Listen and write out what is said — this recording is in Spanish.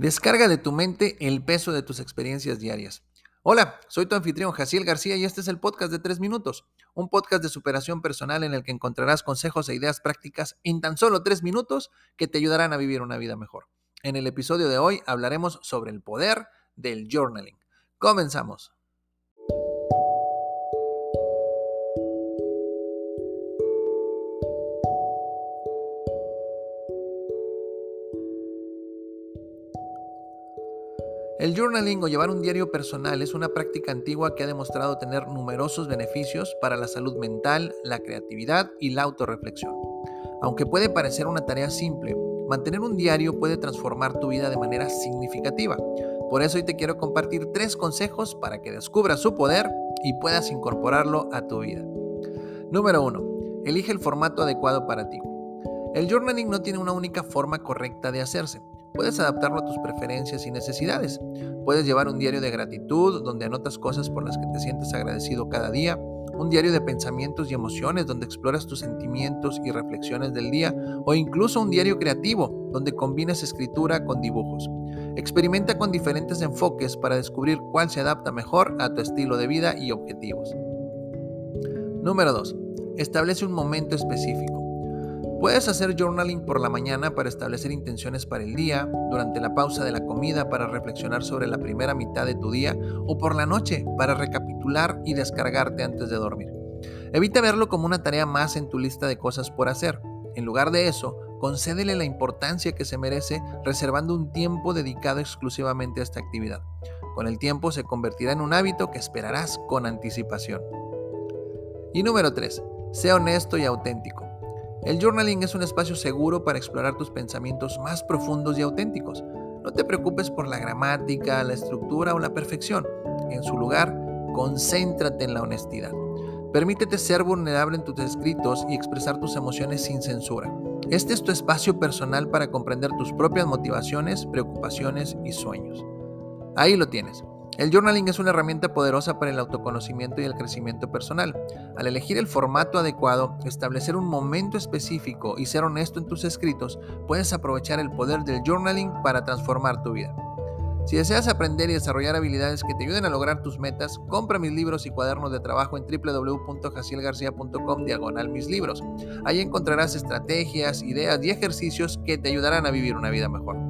Descarga de tu mente el peso de tus experiencias diarias. Hola, soy tu anfitrión Jaciel García y este es el podcast de 3 minutos, un podcast de superación personal en el que encontrarás consejos e ideas prácticas en tan solo 3 minutos que te ayudarán a vivir una vida mejor. En el episodio de hoy hablaremos sobre el poder del journaling. Comenzamos. El journaling o llevar un diario personal es una práctica antigua que ha demostrado tener numerosos beneficios para la salud mental, la creatividad y la autorreflexión. Aunque puede parecer una tarea simple, mantener un diario puede transformar tu vida de manera significativa. Por eso hoy te quiero compartir tres consejos para que descubras su poder y puedas incorporarlo a tu vida. Número 1. Elige el formato adecuado para ti. El journaling no tiene una única forma correcta de hacerse. Puedes adaptarlo a tus preferencias y necesidades. Puedes llevar un diario de gratitud donde anotas cosas por las que te sientes agradecido cada día, un diario de pensamientos y emociones donde exploras tus sentimientos y reflexiones del día, o incluso un diario creativo donde combines escritura con dibujos. Experimenta con diferentes enfoques para descubrir cuál se adapta mejor a tu estilo de vida y objetivos. Número 2. Establece un momento específico. Puedes hacer journaling por la mañana para establecer intenciones para el día, durante la pausa de la comida para reflexionar sobre la primera mitad de tu día o por la noche para recapitular y descargarte antes de dormir. Evita verlo como una tarea más en tu lista de cosas por hacer. En lugar de eso, concédele la importancia que se merece reservando un tiempo dedicado exclusivamente a esta actividad. Con el tiempo se convertirá en un hábito que esperarás con anticipación. Y número 3. Sea honesto y auténtico. El journaling es un espacio seguro para explorar tus pensamientos más profundos y auténticos. No te preocupes por la gramática, la estructura o la perfección. En su lugar, concéntrate en la honestidad. Permítete ser vulnerable en tus escritos y expresar tus emociones sin censura. Este es tu espacio personal para comprender tus propias motivaciones, preocupaciones y sueños. Ahí lo tienes. El journaling es una herramienta poderosa para el autoconocimiento y el crecimiento personal. Al elegir el formato adecuado, establecer un momento específico y ser honesto en tus escritos, puedes aprovechar el poder del journaling para transformar tu vida. Si deseas aprender y desarrollar habilidades que te ayuden a lograr tus metas, compra mis libros y cuadernos de trabajo en www.jacielgarcia.com diagonal mis libros. Ahí encontrarás estrategias, ideas y ejercicios que te ayudarán a vivir una vida mejor.